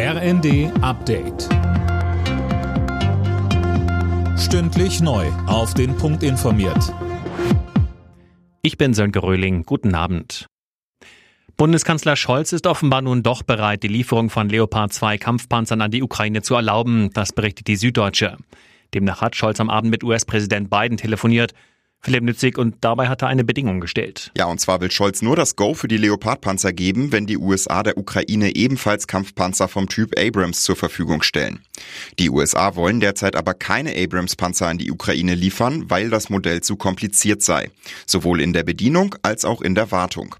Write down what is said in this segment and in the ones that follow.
RND Update. Stündlich neu. Auf den Punkt informiert. Ich bin Sönke Röhling. Guten Abend. Bundeskanzler Scholz ist offenbar nun doch bereit, die Lieferung von Leopard 2 Kampfpanzern an die Ukraine zu erlauben. Das berichtet die Süddeutsche. Demnach hat Scholz am Abend mit US-Präsident Biden telefoniert Philipp Nützig, und dabei hat er eine Bedingung gestellt. Ja, und zwar will Scholz nur das Go für die Leopardpanzer geben, wenn die USA der Ukraine ebenfalls Kampfpanzer vom Typ Abrams zur Verfügung stellen. Die USA wollen derzeit aber keine Abrams-Panzer an die Ukraine liefern, weil das Modell zu kompliziert sei. Sowohl in der Bedienung als auch in der Wartung.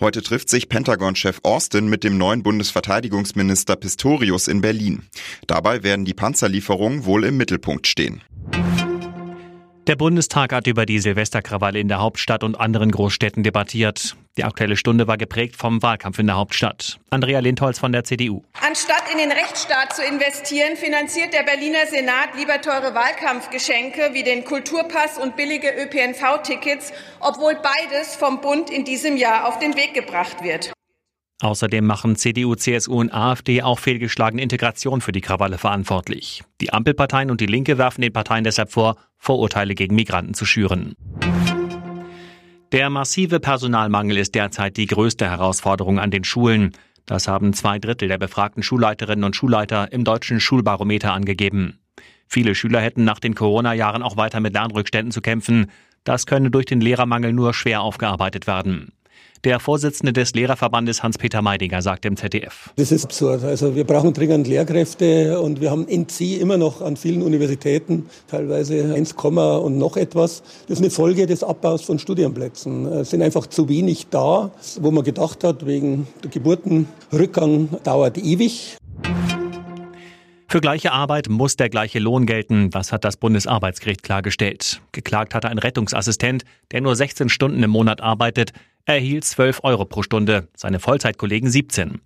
Heute trifft sich Pentagon-Chef Austin mit dem neuen Bundesverteidigungsminister Pistorius in Berlin. Dabei werden die Panzerlieferungen wohl im Mittelpunkt stehen. Der Bundestag hat über die Silvesterkrawalle in der Hauptstadt und anderen Großstädten debattiert. Die aktuelle Stunde war geprägt vom Wahlkampf in der Hauptstadt. Andrea Lindholz von der CDU. Anstatt in den Rechtsstaat zu investieren, finanziert der Berliner Senat lieber teure Wahlkampfgeschenke wie den Kulturpass und billige ÖPNV-Tickets, obwohl beides vom Bund in diesem Jahr auf den Weg gebracht wird. Außerdem machen CDU, CSU und AfD auch fehlgeschlagene Integration für die Krawalle verantwortlich. Die Ampelparteien und die Linke werfen den Parteien deshalb vor, Vorurteile gegen Migranten zu schüren. Der massive Personalmangel ist derzeit die größte Herausforderung an den Schulen. Das haben zwei Drittel der befragten Schulleiterinnen und Schulleiter im deutschen Schulbarometer angegeben. Viele Schüler hätten nach den Corona-Jahren auch weiter mit Lernrückständen zu kämpfen. Das könne durch den Lehrermangel nur schwer aufgearbeitet werden. Der Vorsitzende des Lehrerverbandes Hans-Peter Meidinger sagt im ZDF. Das ist absurd. Also wir brauchen dringend Lehrkräfte und wir haben NC immer noch an vielen Universitäten teilweise 1, und noch etwas. Das ist eine Folge des Abbaus von Studienplätzen. Es sind einfach zu wenig da, wo man gedacht hat, wegen der Geburtenrückgang dauert ewig. Für gleiche Arbeit muss der gleiche Lohn gelten. Das hat das Bundesarbeitsgericht klargestellt. Geklagt hatte ein Rettungsassistent, der nur 16 Stunden im Monat arbeitet. Er erhielt 12 Euro pro Stunde, seine Vollzeitkollegen 17.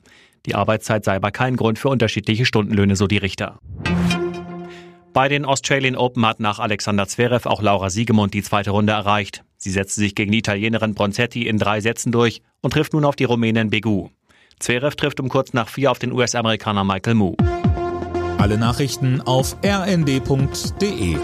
Die Arbeitszeit sei aber kein Grund für unterschiedliche Stundenlöhne, so die Richter. Bei den Australian Open hat nach Alexander Zverev auch Laura Siegemund die zweite Runde erreicht. Sie setzte sich gegen die Italienerin Bronzetti in drei Sätzen durch und trifft nun auf die Rumänin Begu. Zverev trifft um kurz nach vier auf den US-Amerikaner Michael Moo. Alle Nachrichten auf rnd.de